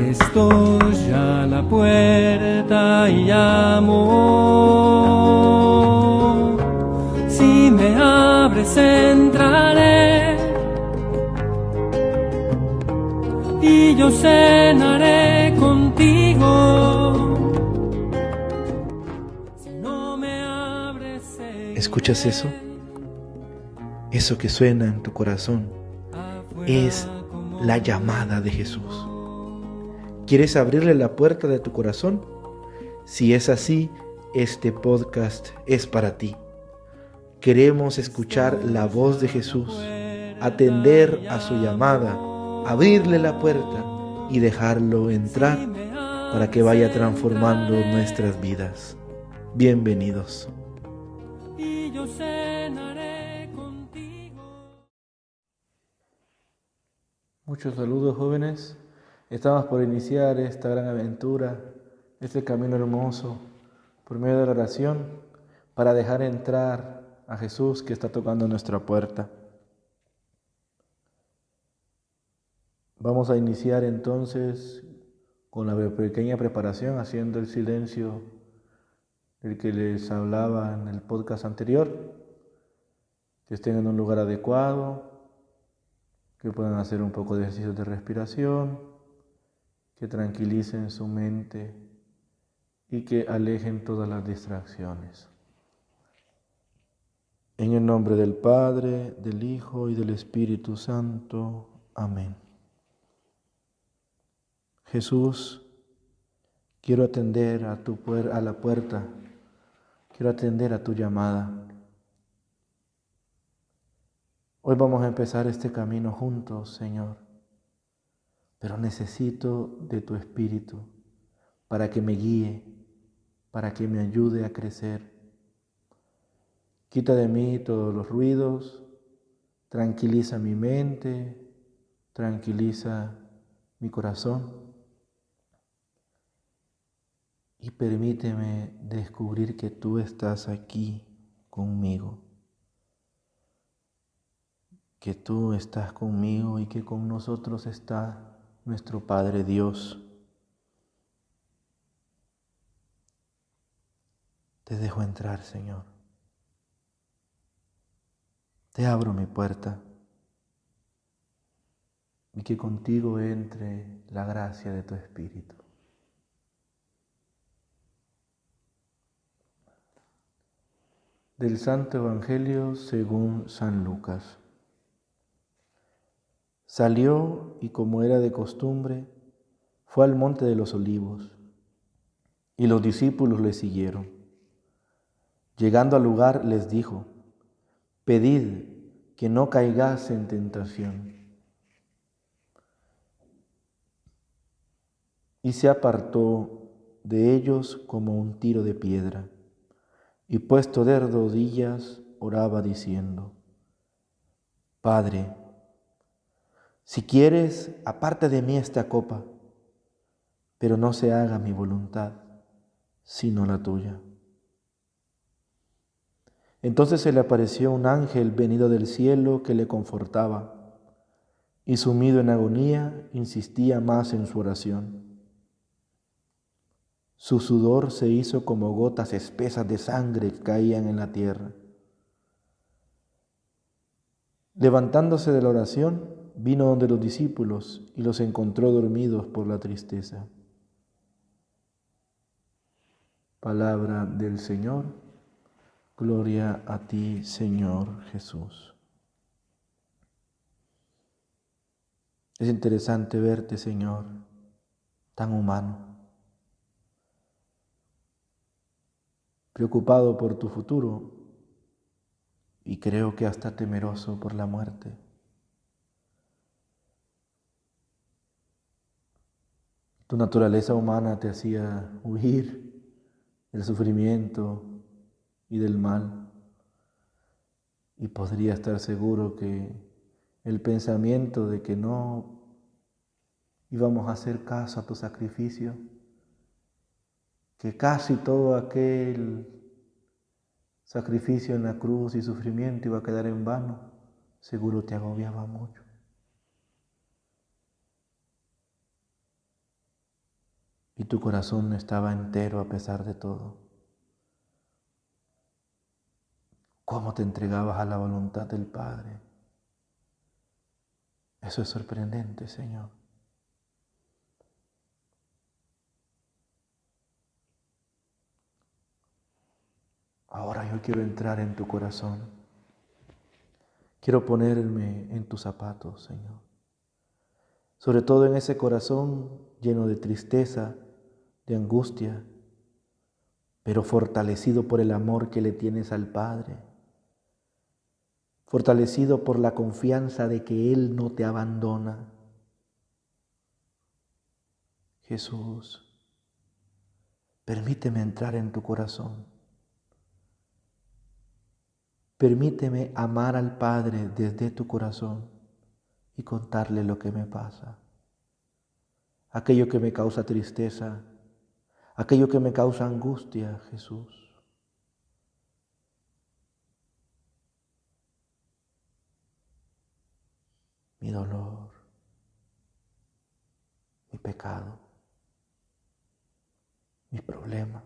estoy a la puerta y llamo. Si me abres entraré y yo cenaré contigo. Si no me abres, ¿Escuchas eso? Eso que suena en tu corazón es la llamada de Jesús. ¿Quieres abrirle la puerta de tu corazón? Si es así, este podcast es para ti. Queremos escuchar la voz de Jesús, atender a su llamada, abrirle la puerta y dejarlo entrar para que vaya transformando nuestras vidas. Bienvenidos. Muchos saludos jóvenes. Estamos por iniciar esta gran aventura, este camino hermoso, por medio de la oración, para dejar entrar a Jesús que está tocando nuestra puerta. Vamos a iniciar entonces con la pequeña preparación, haciendo el silencio del que les hablaba en el podcast anterior, que estén en un lugar adecuado, que puedan hacer un poco de ejercicio de respiración, que tranquilicen su mente y que alejen todas las distracciones. En el nombre del Padre, del Hijo y del Espíritu Santo. Amén. Jesús, quiero atender a, tu la puerta, quiero atender a tu llamada. Hoy vamos a empezar este camino juntos, Señor, pero necesito de tu Espíritu para que me guíe, para que me ayude a crecer. Quita de mí todos los ruidos, tranquiliza mi mente, tranquiliza mi corazón y permíteme descubrir que tú estás aquí conmigo que tú estás conmigo y que con nosotros está nuestro Padre Dios. Te dejo entrar, Señor. Te abro mi puerta y que contigo entre la gracia de tu Espíritu. Del Santo Evangelio según San Lucas. Salió y como era de costumbre, fue al monte de los olivos, y los discípulos le siguieron. Llegando al lugar les dijo, pedid que no caigas en tentación. Y se apartó de ellos como un tiro de piedra, y puesto de rodillas oraba diciendo, Padre, si quieres, aparte de mí esta copa, pero no se haga mi voluntad, sino la tuya. Entonces se le apareció un ángel venido del cielo que le confortaba, y sumido en agonía, insistía más en su oración. Su sudor se hizo como gotas espesas de sangre que caían en la tierra. Levantándose de la oración, vino donde los discípulos y los encontró dormidos por la tristeza. Palabra del Señor, gloria a ti Señor Jesús. Es interesante verte Señor, tan humano, preocupado por tu futuro y creo que hasta temeroso por la muerte. Tu naturaleza humana te hacía huir del sufrimiento y del mal. Y podría estar seguro que el pensamiento de que no íbamos a hacer caso a tu sacrificio, que casi todo aquel sacrificio en la cruz y sufrimiento iba a quedar en vano, seguro te agobiaba mucho. Y tu corazón estaba entero a pesar de todo. ¿Cómo te entregabas a la voluntad del Padre? Eso es sorprendente, Señor. Ahora yo quiero entrar en tu corazón. Quiero ponerme en tus zapatos, Señor. Sobre todo en ese corazón lleno de tristeza, de angustia, pero fortalecido por el amor que le tienes al Padre, fortalecido por la confianza de que Él no te abandona. Jesús, permíteme entrar en tu corazón. Permíteme amar al Padre desde tu corazón y contarle lo que me pasa. Aquello que me causa tristeza, aquello que me causa angustia, Jesús. Mi dolor, mi pecado, mis problemas.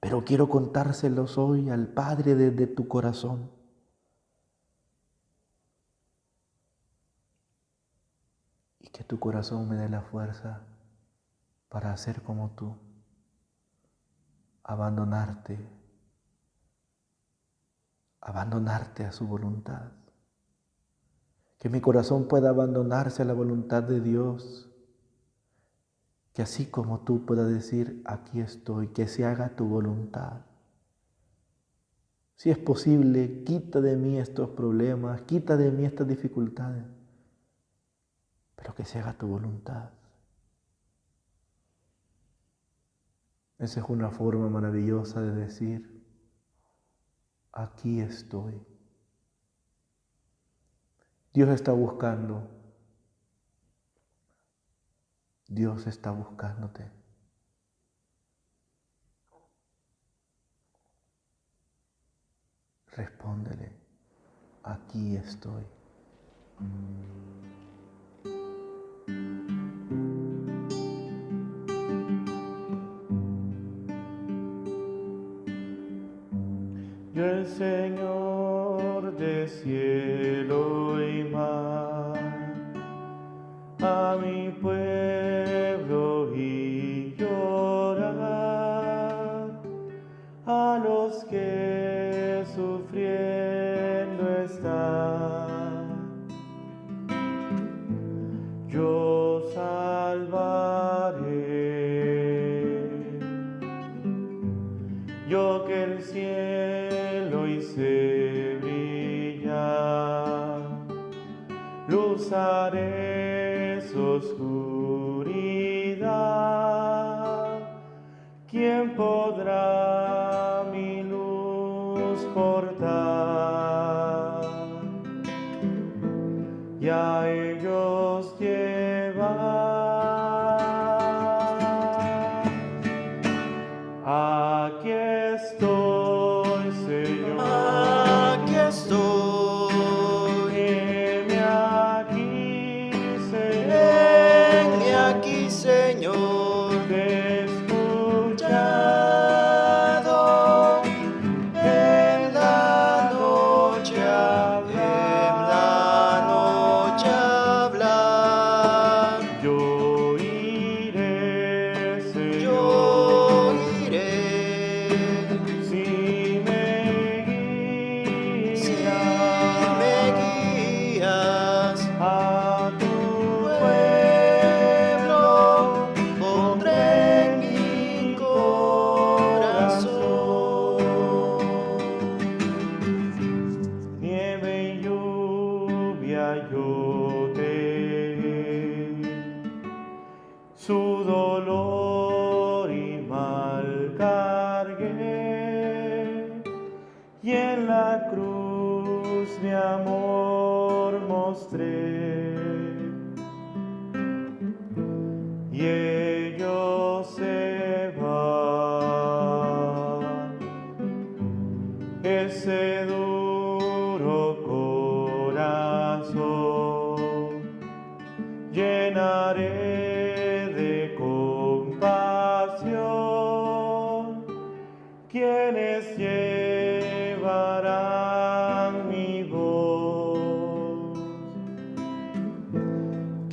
Pero quiero contárselos hoy al Padre desde tu corazón. Y que tu corazón me dé la fuerza para hacer como tú, abandonarte, abandonarte a su voluntad. Que mi corazón pueda abandonarse a la voluntad de Dios. Que así como tú pueda decir, aquí estoy, que se haga tu voluntad. Si es posible, quita de mí estos problemas, quita de mí estas dificultades, pero que se haga tu voluntad. Esa es una forma maravillosa de decir, aquí estoy. Dios está buscando. Dios está buscándote. Respóndele, aquí estoy. Yo el Señor de cielo y mar, a mi pueblo y llorar, a los que sufriendo están. Yo salvaré. Yo que el cielo hice brillar, luz haré su oscuridad. ¿Quién podrá mi luz portar? Y a ellos llevar. Aquí estoy, Señor. Amor mostré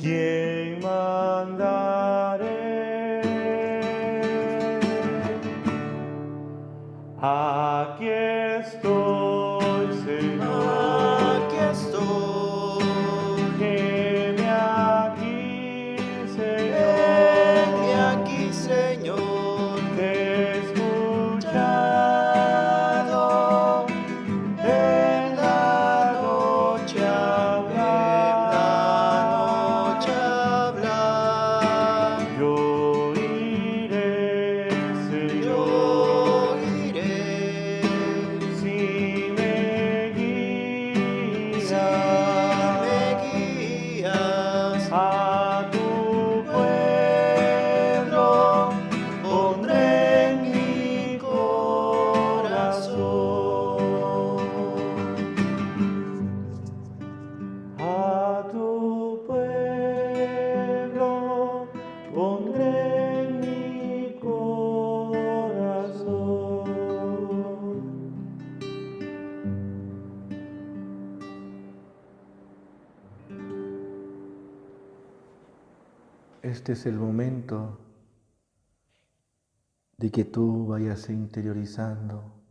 ¿quién mandaré? Este es el momento de que tú vayas interiorizando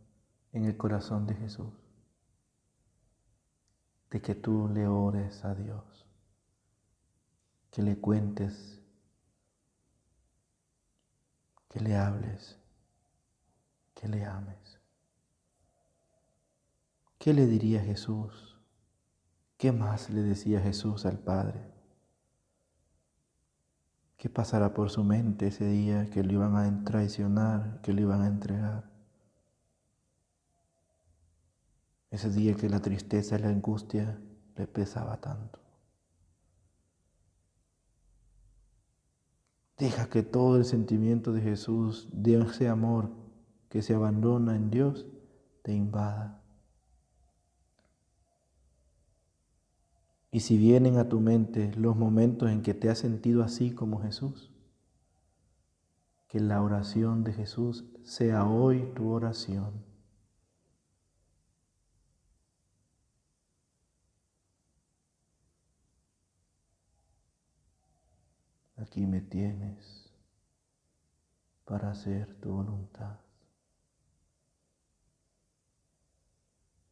en el corazón de Jesús, de que tú le ores a Dios, que le cuentes, que le hables, que le ames. ¿Qué le diría Jesús? ¿Qué más le decía Jesús al Padre? ¿Qué pasará por su mente ese día que lo iban a traicionar, que lo iban a entregar? Ese día que la tristeza y la angustia le pesaba tanto. Deja que todo el sentimiento de Jesús, de ese amor que se abandona en Dios, te invada. Y si vienen a tu mente los momentos en que te has sentido así como Jesús, que la oración de Jesús sea hoy tu oración. Aquí me tienes para hacer tu voluntad.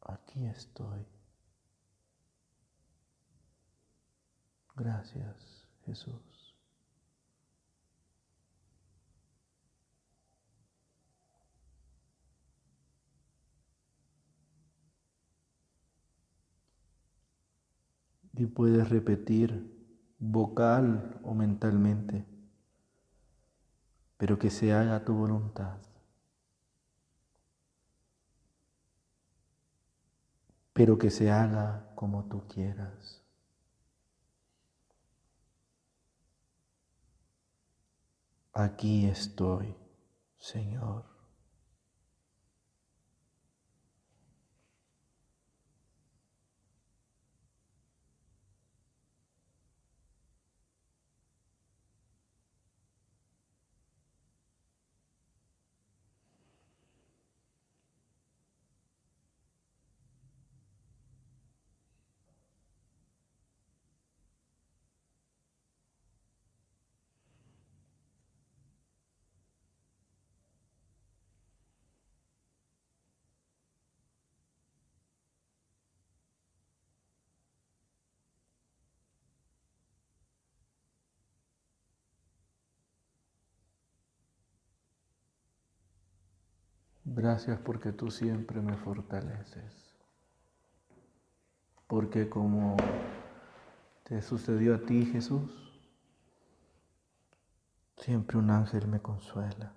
Aquí estoy. Gracias, Jesús. Y puedes repetir vocal o mentalmente, pero que se haga tu voluntad. Pero que se haga como tú quieras. Aquí estoy, Señor. Gracias porque tú siempre me fortaleces. Porque como te sucedió a ti, Jesús, siempre un ángel me consuela.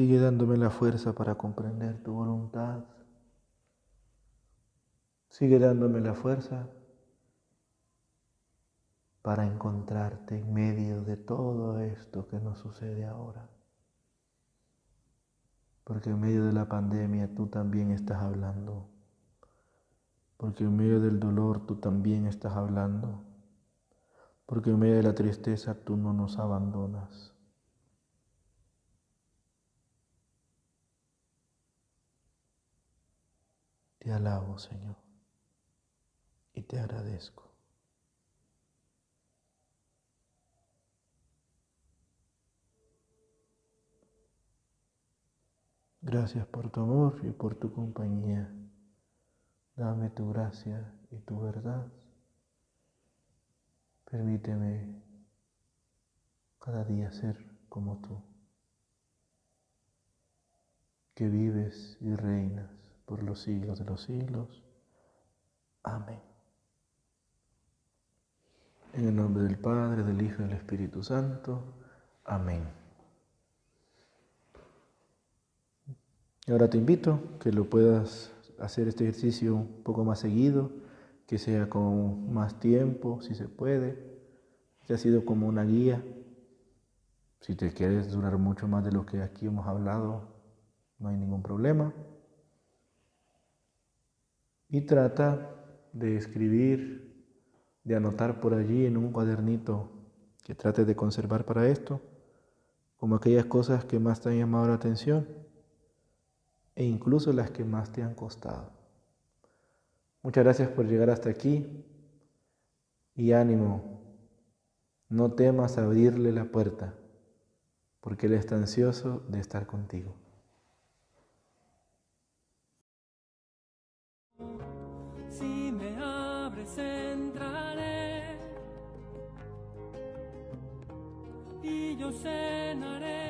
Sigue dándome la fuerza para comprender tu voluntad. Sigue dándome la fuerza para encontrarte en medio de todo esto que nos sucede ahora. Porque en medio de la pandemia tú también estás hablando porque en medio del dolor tú también estás hablando, porque en medio de la tristeza tú no nos abandonas. Te alabo, Señor, y te agradezco. Gracias por tu amor y por tu compañía. Dame tu gracia y tu verdad. Permíteme cada día ser como tú, que vives y reinas por los siglos de los siglos. Amén. En el nombre del Padre, del Hijo y del Espíritu Santo. Amén. Ahora te invito que lo puedas hacer este ejercicio un poco más seguido, que sea con más tiempo, si se puede. Este ha sido como una guía. Si te quieres durar mucho más de lo que aquí hemos hablado, no hay ningún problema. Y trata de escribir, de anotar por allí en un cuadernito que trates de conservar para esto, como aquellas cosas que más te han llamado la atención e incluso las que más te han costado. Muchas gracias por llegar hasta aquí y ánimo, no temas abrirle la puerta, porque Él está ansioso de estar contigo. Y yo cenaré